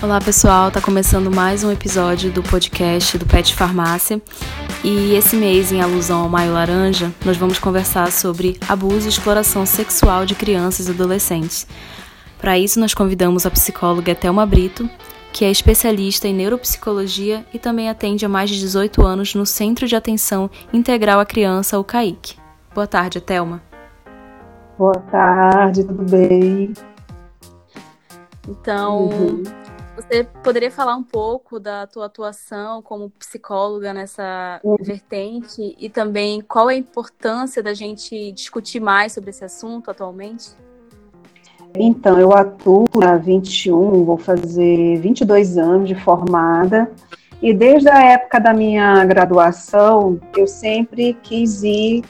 Olá pessoal, tá começando mais um episódio do podcast do Pet Farmácia e esse mês, em alusão ao Maio Laranja, nós vamos conversar sobre abuso e exploração sexual de crianças e adolescentes. Para isso, nós convidamos a psicóloga Thelma Brito, que é especialista em neuropsicologia e também atende há mais de 18 anos no Centro de Atenção Integral à Criança, o CAIC. Boa tarde, Thelma. Boa tarde, tudo bem? Então, uhum. Você poderia falar um pouco da tua atuação como psicóloga nessa uhum. vertente e também qual é a importância da gente discutir mais sobre esse assunto atualmente? Então, eu atuo há 21, vou fazer 22 anos de formada, e desde a época da minha graduação, eu sempre quis ir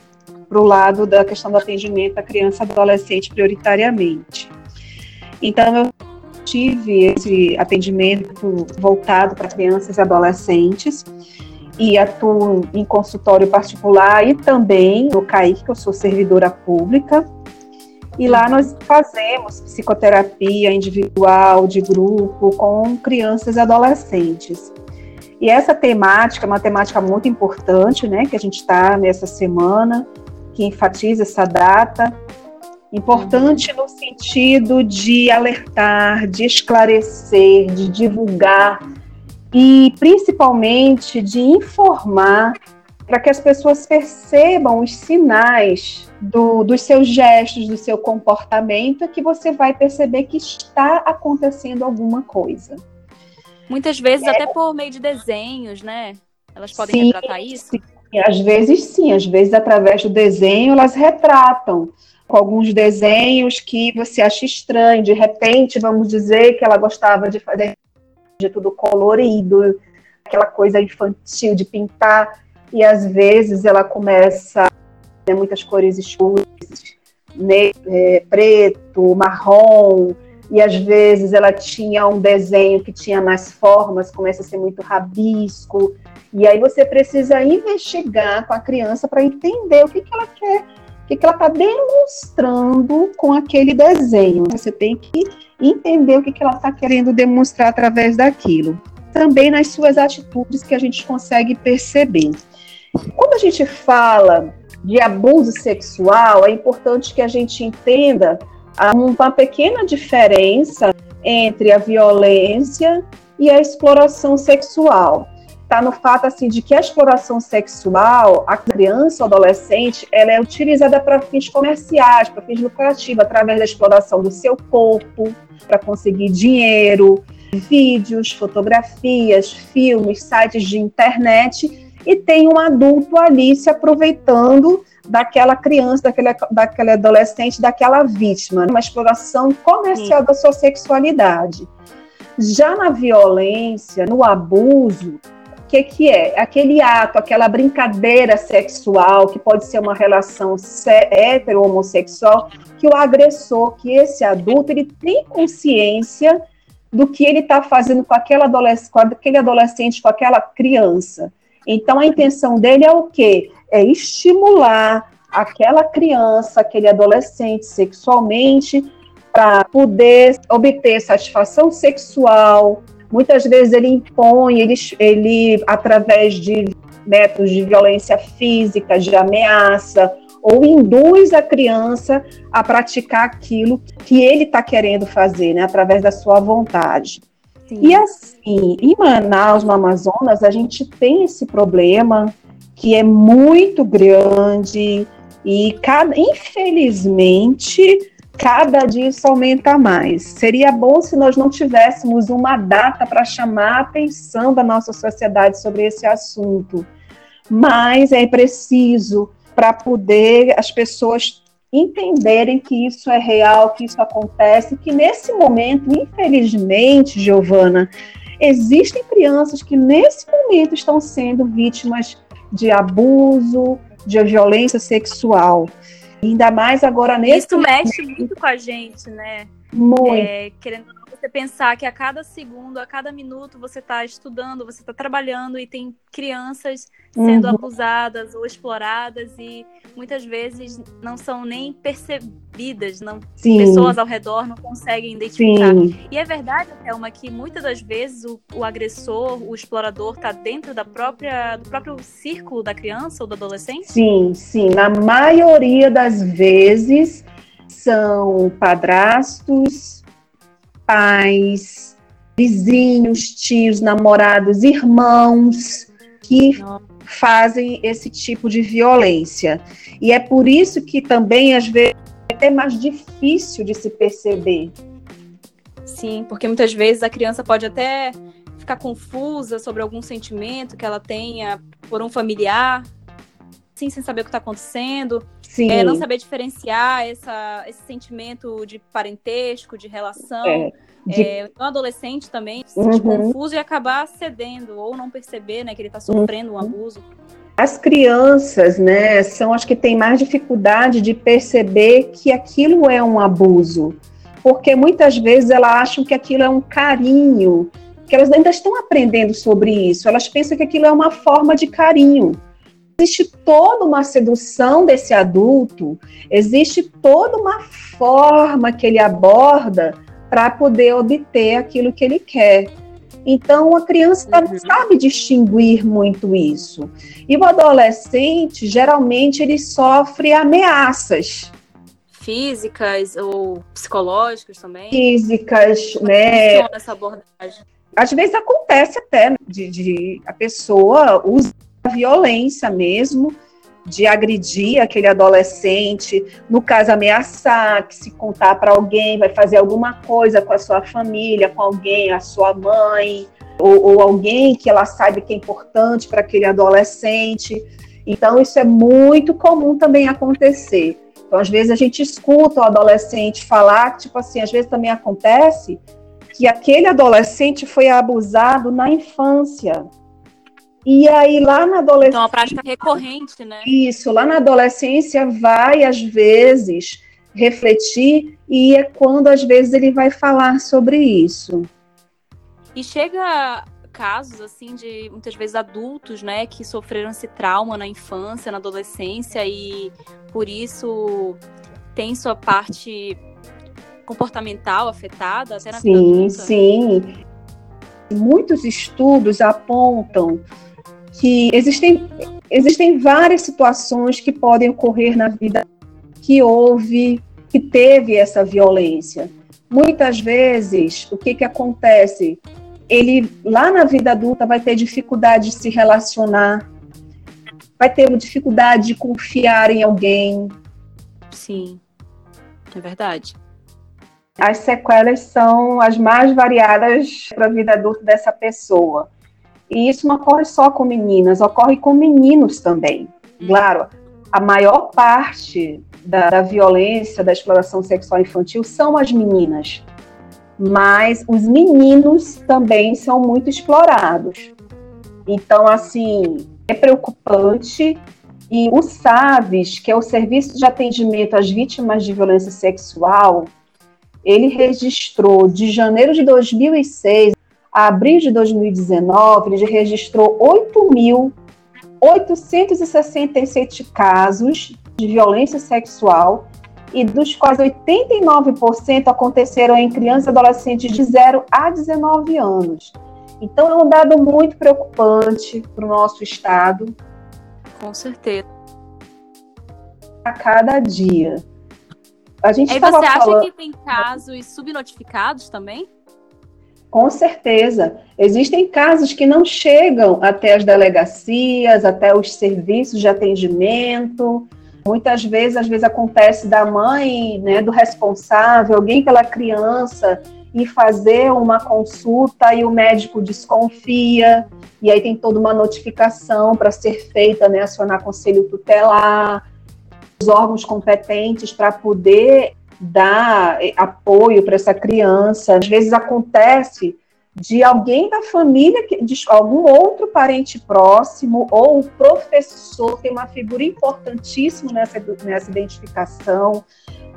para o lado da questão do atendimento à criança e adolescente prioritariamente. Então, eu tive esse atendimento voltado para crianças e adolescentes e atuo em consultório particular e também no CAIC, que eu sou servidora pública. E lá nós fazemos psicoterapia individual, de grupo, com crianças e adolescentes. E essa temática é uma temática muito importante, né, que a gente está nessa semana, que enfatiza essa data, Importante no sentido de alertar, de esclarecer, de divulgar e principalmente de informar para que as pessoas percebam os sinais do, dos seus gestos, do seu comportamento, que você vai perceber que está acontecendo alguma coisa. Muitas vezes é. até por meio de desenhos, né? Elas podem sim, retratar isso? Sim. Às vezes sim, às vezes através do desenho elas retratam com alguns desenhos que você acha estranho. De repente, vamos dizer que ela gostava de fazer de tudo colorido, aquela coisa infantil de pintar, e às vezes ela começa ter muitas cores escuras, é, preto, marrom, e às vezes ela tinha um desenho que tinha mais formas, começa a ser muito rabisco, e aí você precisa investigar com a criança para entender o que, que ela quer que, que ela está demonstrando com aquele desenho. Você tem que entender o que, que ela está querendo demonstrar através daquilo. Também nas suas atitudes que a gente consegue perceber. Quando a gente fala de abuso sexual, é importante que a gente entenda uma pequena diferença entre a violência e a exploração sexual está no fato assim de que a exploração sexual, a criança ou adolescente, ela é utilizada para fins comerciais, para fins lucrativos, através da exploração do seu corpo, para conseguir dinheiro, vídeos, fotografias, filmes, sites de internet, e tem um adulto ali se aproveitando daquela criança, daquele, daquele adolescente, daquela vítima, uma exploração comercial Sim. da sua sexualidade. Já na violência, no abuso, que, que é? Aquele ato, aquela brincadeira sexual, que pode ser uma relação hetero-homossexual, que o agressor, que esse adulto, ele tem consciência do que ele está fazendo com, aquela adolesc com aquele adolescente, com aquela criança. Então, a intenção dele é o quê? É estimular aquela criança, aquele adolescente sexualmente, para poder obter satisfação sexual, Muitas vezes ele impõe, ele, ele através de métodos de violência física, de ameaça, ou induz a criança a praticar aquilo que ele está querendo fazer, né, através da sua vontade. Sim. E assim, em Manaus, no Amazonas, a gente tem esse problema que é muito grande e cada, infelizmente cada dia isso aumenta mais. Seria bom se nós não tivéssemos uma data para chamar a atenção da nossa sociedade sobre esse assunto, mas é preciso para poder as pessoas entenderem que isso é real, que isso acontece, que nesse momento, infelizmente, Giovana, existem crianças que nesse momento estão sendo vítimas de abuso, de violência sexual. Ainda mais agora nesse. Isso mexe muito com a gente, né? Muito. É, querendo você pensar que a cada segundo, a cada minuto, você está estudando, você está trabalhando e tem crianças sendo uhum. abusadas ou exploradas e muitas vezes não são nem percebidas, não Sim. pessoas ao redor não conseguem identificar. Sim. E é verdade, Thelma, que muitas das vezes o, o agressor, o explorador, está dentro da própria, do próprio círculo da criança ou do adolescente? Sim, sim. Na maioria das vezes são padrastos, pais, vizinhos, tios, namorados, irmãos que fazem esse tipo de violência. E é por isso que também, às vezes, é até mais difícil de se perceber. Sim, porque muitas vezes a criança pode até ficar confusa sobre algum sentimento que ela tenha por um familiar, sim, sem saber o que está acontecendo. É, não saber diferenciar essa, esse sentimento de parentesco, de relação. É, de... É, um adolescente também se uhum. confuso e acabar cedendo ou não perceber né, que ele está sofrendo uhum. um abuso. As crianças, né, são as que têm mais dificuldade de perceber que aquilo é um abuso, porque muitas vezes elas acham que aquilo é um carinho, que elas ainda estão aprendendo sobre isso, elas pensam que aquilo é uma forma de carinho existe toda uma sedução desse adulto, existe toda uma forma que ele aborda para poder obter aquilo que ele quer. Então, a criança uhum. não sabe distinguir muito isso. E o adolescente, geralmente, ele sofre ameaças. Físicas ou psicológicas também? Físicas, Como né? Funciona essa abordagem? Às vezes acontece até de, de a pessoa usa violência mesmo, de agredir aquele adolescente, no caso ameaçar, que se contar para alguém vai fazer alguma coisa com a sua família, com alguém, a sua mãe, ou, ou alguém que ela sabe que é importante para aquele adolescente. Então isso é muito comum também acontecer. Então às vezes a gente escuta o adolescente falar, tipo assim, às vezes também acontece que aquele adolescente foi abusado na infância. E aí lá na adolescência. Então, uma prática recorrente, né? Isso, lá na adolescência vai, às vezes, refletir, e é quando, às vezes, ele vai falar sobre isso. E chega casos, assim, de muitas vezes adultos, né, que sofreram esse trauma na infância, na adolescência, e por isso tem sua parte comportamental afetada até na sim, vida adulta. Sim, sim. Muitos estudos apontam que existem, existem várias situações que podem ocorrer na vida que houve, que teve essa violência. Muitas vezes, o que, que acontece? Ele, lá na vida adulta, vai ter dificuldade de se relacionar, vai ter dificuldade de confiar em alguém. Sim, é verdade. As sequelas são as mais variadas para a vida adulta dessa pessoa. E isso não ocorre só com meninas, ocorre com meninos também. Claro, a maior parte da, da violência, da exploração sexual infantil são as meninas. Mas os meninos também são muito explorados. Então, assim, é preocupante. E o SAVES, que é o Serviço de Atendimento às Vítimas de Violência Sexual, ele registrou de janeiro de 2006 a abril de 2019, ele registrou 8.867 casos de violência sexual e dos quais 89% aconteceram em crianças e adolescentes de 0 a 19 anos. Então é um dado muito preocupante para o nosso estado. Com certeza. A cada dia. A gente e você acha falando... que tem casos subnotificados também? Com certeza. Existem casos que não chegam até as delegacias, até os serviços de atendimento. Muitas vezes, às vezes acontece da mãe, né, do responsável, alguém pela criança e fazer uma consulta e o médico desconfia, e aí tem toda uma notificação para ser feita, né, acionar conselho tutelar, os órgãos competentes para poder dar eh, apoio para essa criança. Às vezes acontece de alguém da família, de algum outro parente próximo, ou o professor tem uma figura importantíssima nessa, nessa identificação,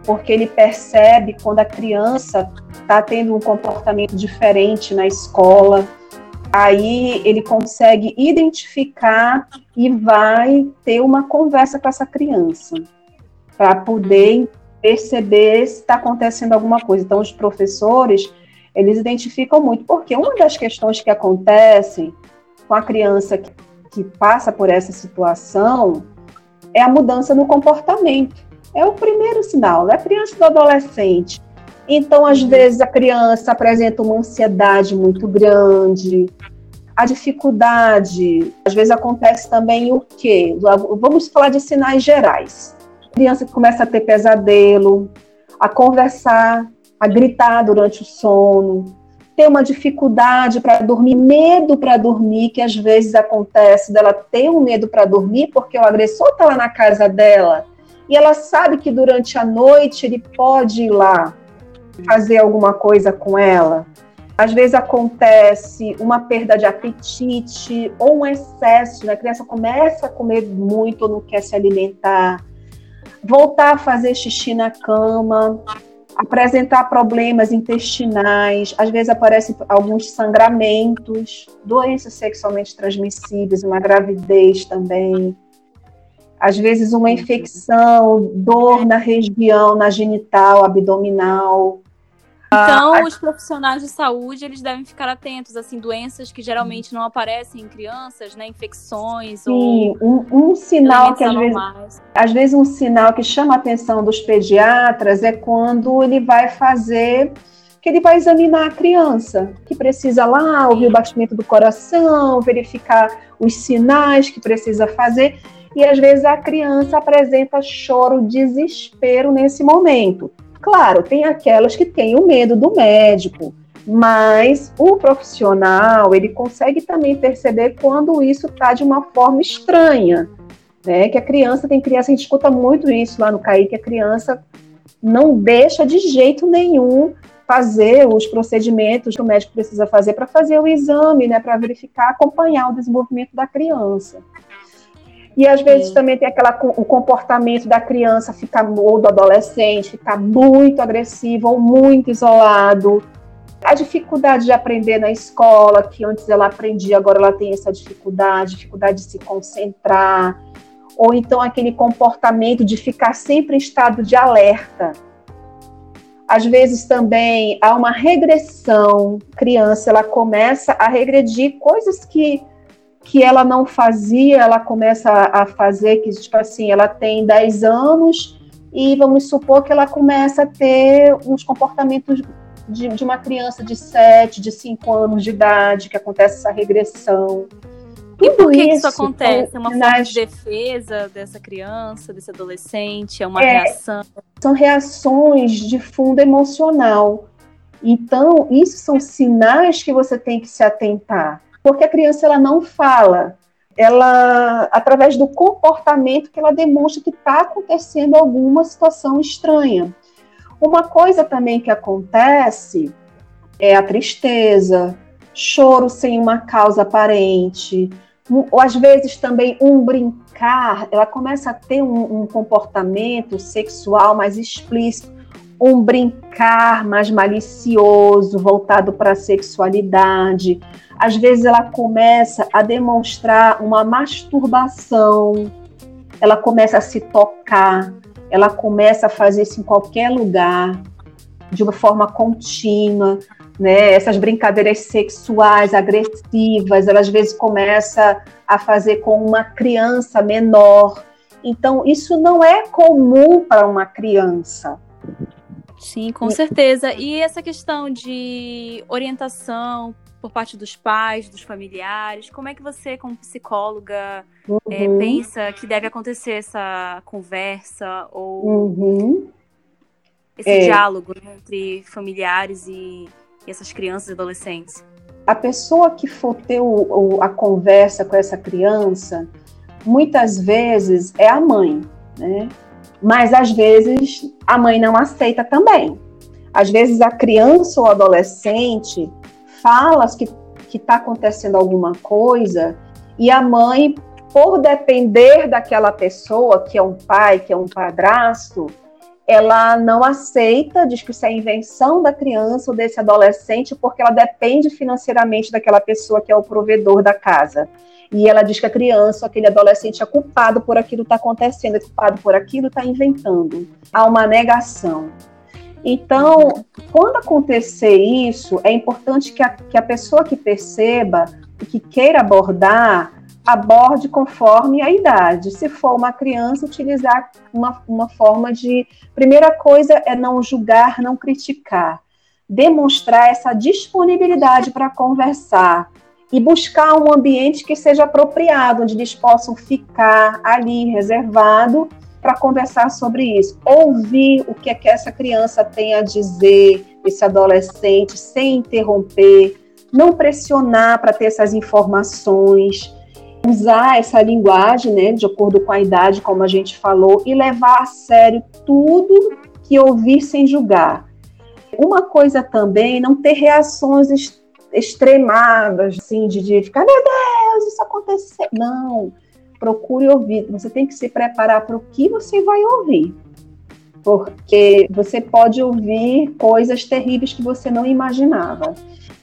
porque ele percebe quando a criança está tendo um comportamento diferente na escola, aí ele consegue identificar e vai ter uma conversa com essa criança, para poder perceber se está acontecendo alguma coisa. Então, os professores eles identificam muito, porque uma das questões que acontecem com a criança que, que passa por essa situação é a mudança no comportamento. É o primeiro sinal, é a criança do adolescente. Então, às uhum. vezes, a criança apresenta uma ansiedade muito grande, a dificuldade, às vezes acontece também o quê? Vamos falar de sinais gerais. A criança começa a ter pesadelo, a conversar a gritar durante o sono, ter uma dificuldade para dormir, medo para dormir, que às vezes acontece dela ter um medo para dormir porque o agressor está lá na casa dela e ela sabe que durante a noite ele pode ir lá fazer alguma coisa com ela. Às vezes acontece uma perda de apetite ou um excesso, né? a criança começa a comer muito ou não quer se alimentar, voltar a fazer xixi na cama, apresentar problemas intestinais, às vezes aparecem alguns sangramentos, doenças sexualmente transmissíveis, uma gravidez também, às vezes uma infecção, dor na região, na genital, abdominal, então, ah, os profissionais de saúde, eles devem ficar atentos, assim, doenças que geralmente não aparecem em crianças, né, infecções Sim, ou um, um sinal que às vezes, às vezes um sinal que chama a atenção dos pediatras é quando ele vai fazer que ele vai examinar a criança, que precisa lá ouvir o batimento do coração, verificar os sinais que precisa fazer, e às vezes a criança apresenta choro, desespero nesse momento. Claro, tem aquelas que têm o medo do médico, mas o profissional ele consegue também perceber quando isso está de uma forma estranha, né? Que a criança tem criança, a gente escuta muito isso lá no CAI, que a criança não deixa de jeito nenhum fazer os procedimentos que o médico precisa fazer para fazer o exame, né? Para verificar, acompanhar o desenvolvimento da criança. E às vezes Sim. também tem aquela, o comportamento da criança ficar, ou do adolescente, ficar muito agressivo ou muito isolado. A dificuldade de aprender na escola, que antes ela aprendia, agora ela tem essa dificuldade, dificuldade de se concentrar. Ou então aquele comportamento de ficar sempre em estado de alerta. Às vezes também há uma regressão, criança ela começa a regredir coisas que que ela não fazia, ela começa a fazer, que tipo assim, ela tem 10 anos e vamos supor que ela começa a ter uns comportamentos de, de uma criança de 7, de 5 anos de idade, que acontece essa regressão. E por que isso, isso acontece? É uma nas... forma de defesa dessa criança, desse adolescente? É uma é, reação? São reações de fundo emocional. Então, isso são sinais que você tem que se atentar porque a criança ela não fala, ela através do comportamento que ela demonstra que está acontecendo alguma situação estranha. Uma coisa também que acontece é a tristeza, choro sem uma causa aparente, ou às vezes também um brincar, ela começa a ter um, um comportamento sexual mais explícito, um brincar mais malicioso, voltado para a sexualidade, às vezes ela começa a demonstrar uma masturbação, ela começa a se tocar, ela começa a fazer isso em qualquer lugar, de uma forma contínua, né? Essas brincadeiras sexuais agressivas, ela às vezes começa a fazer com uma criança menor. Então, isso não é comum para uma criança. Sim, com certeza. E essa questão de orientação por parte dos pais, dos familiares? Como é que você, como psicóloga, é, uhum. é, pensa que deve acontecer essa conversa ou uhum. esse é. diálogo né, entre familiares e, e, essas crianças e adolescentes? A pessoa que for ter o, o, a conversa com essa criança, muitas vezes é a mãe, né? Mas às vezes a mãe não aceita também. Às vezes a criança ou adolescente fala que está acontecendo alguma coisa e a mãe, por depender daquela pessoa, que é um pai, que é um padrasto, ela não aceita, diz que isso é invenção da criança ou desse adolescente, porque ela depende financeiramente daquela pessoa que é o provedor da casa. E ela diz que a criança, aquele adolescente é culpado por aquilo que está acontecendo, é culpado por aquilo que está inventando. Há uma negação. Então, quando acontecer isso, é importante que a, que a pessoa que perceba que queira abordar, aborde conforme a idade. Se for uma criança, utilizar uma, uma forma de. Primeira coisa é não julgar, não criticar. Demonstrar essa disponibilidade para conversar e buscar um ambiente que seja apropriado, onde eles possam ficar ali reservado para conversar sobre isso. Ouvir o que é que essa criança tem a dizer, esse adolescente, sem interromper, não pressionar para ter essas informações, usar essa linguagem, né, de acordo com a idade, como a gente falou, e levar a sério tudo que ouvir sem julgar. Uma coisa também, não ter reações extremadas, assim, de, de ficar, meu Deus, isso aconteceu. Não, procure ouvir. Você tem que se preparar para o que você vai ouvir. Porque você pode ouvir coisas terríveis que você não imaginava.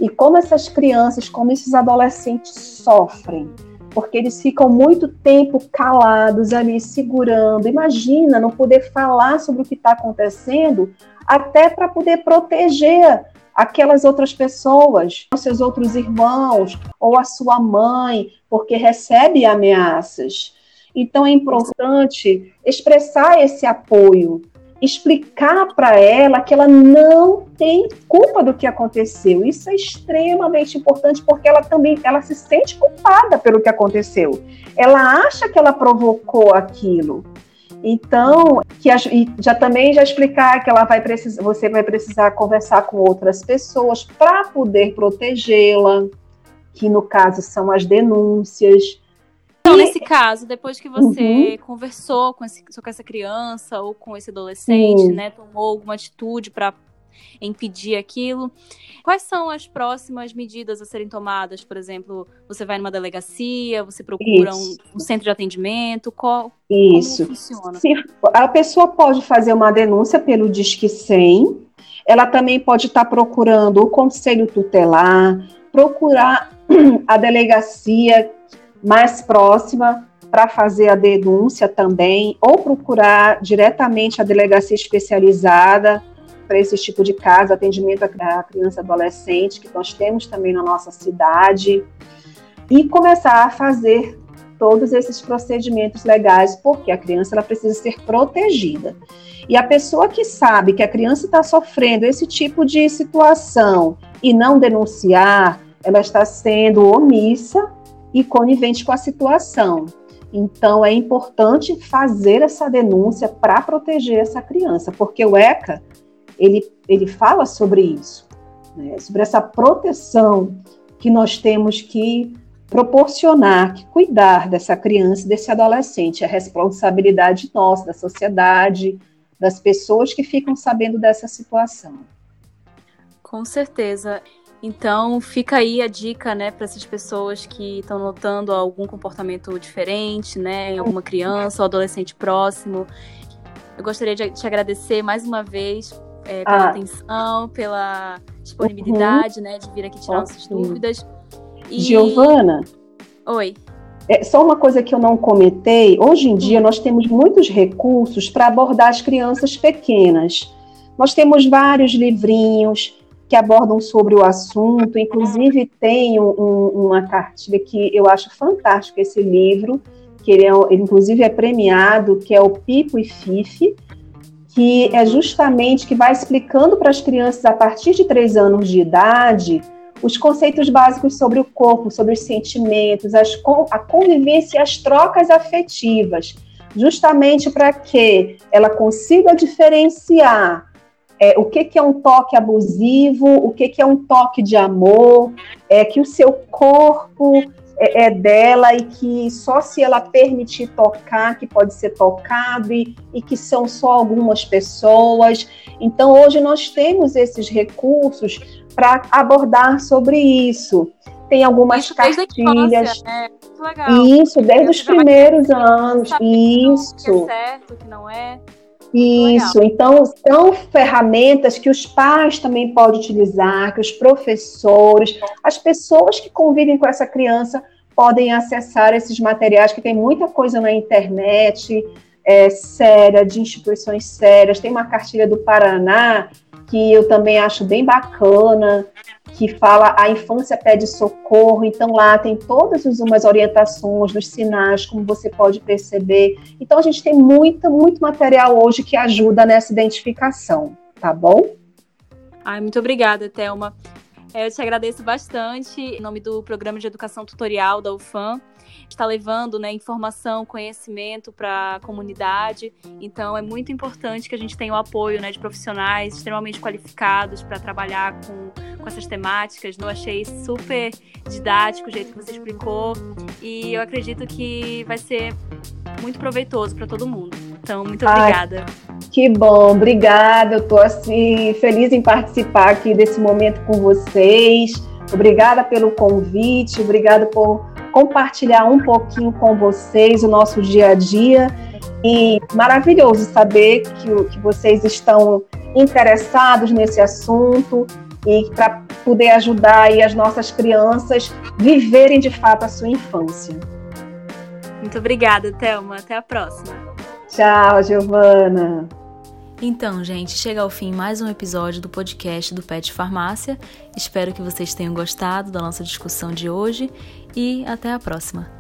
E como essas crianças, como esses adolescentes sofrem, porque eles ficam muito tempo calados ali, segurando. Imagina não poder falar sobre o que está acontecendo, até para poder proteger aquelas outras pessoas, os seus outros irmãos ou a sua mãe, porque recebe ameaças. Então é importante expressar esse apoio, explicar para ela que ela não tem culpa do que aconteceu. Isso é extremamente importante porque ela também ela se sente culpada pelo que aconteceu. Ela acha que ela provocou aquilo. Então, que já também já explicar que ela vai precisar, você vai precisar conversar com outras pessoas para poder protegê-la, que no caso são as denúncias. Então, e... nesse caso, depois que você uhum. conversou com, esse, com essa criança ou com esse adolescente, uhum. né, tomou alguma atitude para impedir aquilo. Quais são as próximas medidas a serem tomadas? Por exemplo, você vai numa delegacia, você procura um, um, centro de atendimento? Qual, Isso. Como funciona? Se, a pessoa pode fazer uma denúncia pelo Disque 100, ela também pode estar procurando o conselho tutelar, procurar a delegacia mais próxima para fazer a denúncia também, ou procurar diretamente a delegacia especializada para esse tipo de caso, atendimento à criança e adolescente, que nós temos também na nossa cidade, e começar a fazer todos esses procedimentos legais, porque a criança ela precisa ser protegida. E a pessoa que sabe que a criança está sofrendo esse tipo de situação e não denunciar, ela está sendo omissa e conivente com a situação. Então, é importante fazer essa denúncia para proteger essa criança, porque o ECA ele, ele fala sobre isso, né? sobre essa proteção que nós temos que proporcionar, que cuidar dessa criança, desse adolescente. É responsabilidade nossa, da sociedade, das pessoas que ficam sabendo dessa situação. Com certeza. Então, fica aí a dica, né, para essas pessoas que estão notando algum comportamento diferente, né, em alguma criança ou adolescente próximo. Eu gostaria de te agradecer mais uma vez é, pela ah. atenção, pela disponibilidade, uhum. né, de vir aqui tirar nossas dúvidas. E... Giovana? Oi. É, só uma coisa que eu não comentei: hoje em dia nós temos muitos recursos para abordar as crianças pequenas. Nós temos vários livrinhos que abordam sobre o assunto, inclusive tem um, uma cartilha que eu acho fantástico esse livro, que ele, é, inclusive é premiado, que é o Pipo e Fife, que é justamente que vai explicando para as crianças a partir de três anos de idade os conceitos básicos sobre o corpo, sobre os sentimentos, as, a convivência e as trocas afetivas, justamente para que ela consiga diferenciar é, o que, que é um toque abusivo, o que, que é um toque de amor, é que o seu corpo é, é, dela e que só se ela permitir tocar que pode ser tocado e, e que são só algumas pessoas. Então hoje nós temos esses recursos para abordar sobre isso. Tem algumas isso cartilhas. né? Isso, desde os primeiros anos. Isso. Que é certo, que não é. Isso, então são ferramentas que os pais também podem utilizar, que os professores, as pessoas que convivem com essa criança podem acessar esses materiais, que tem muita coisa na internet, é, séria, de instituições sérias. Tem uma cartilha do Paraná que eu também acho bem bacana, que fala a infância pede socorro, então lá tem todas umas orientações dos sinais, como você pode perceber. Então a gente tem muito, muito material hoje que ajuda nessa identificação, tá bom? Ai, muito obrigada, Thelma. É, eu te agradeço bastante em nome do Programa de Educação Tutorial da UFAM está levando né, informação, conhecimento para a comunidade. Então é muito importante que a gente tenha o apoio né, de profissionais extremamente qualificados para trabalhar com, com essas temáticas. Eu achei super didático o jeito que você explicou e eu acredito que vai ser muito proveitoso para todo mundo. Então, muito obrigada. Ai, que bom, obrigada. Eu estou assim feliz em participar aqui desse momento com vocês. Obrigada pelo convite, obrigada por compartilhar um pouquinho com vocês o nosso dia a dia. E maravilhoso saber que, que vocês estão interessados nesse assunto e para poder ajudar aí as nossas crianças viverem de fato a sua infância. Muito obrigada, Thelma. Até a próxima. Tchau, Giovana. Então, gente, chega ao fim mais um episódio do podcast do Pet Farmácia. Espero que vocês tenham gostado da nossa discussão de hoje e até a próxima.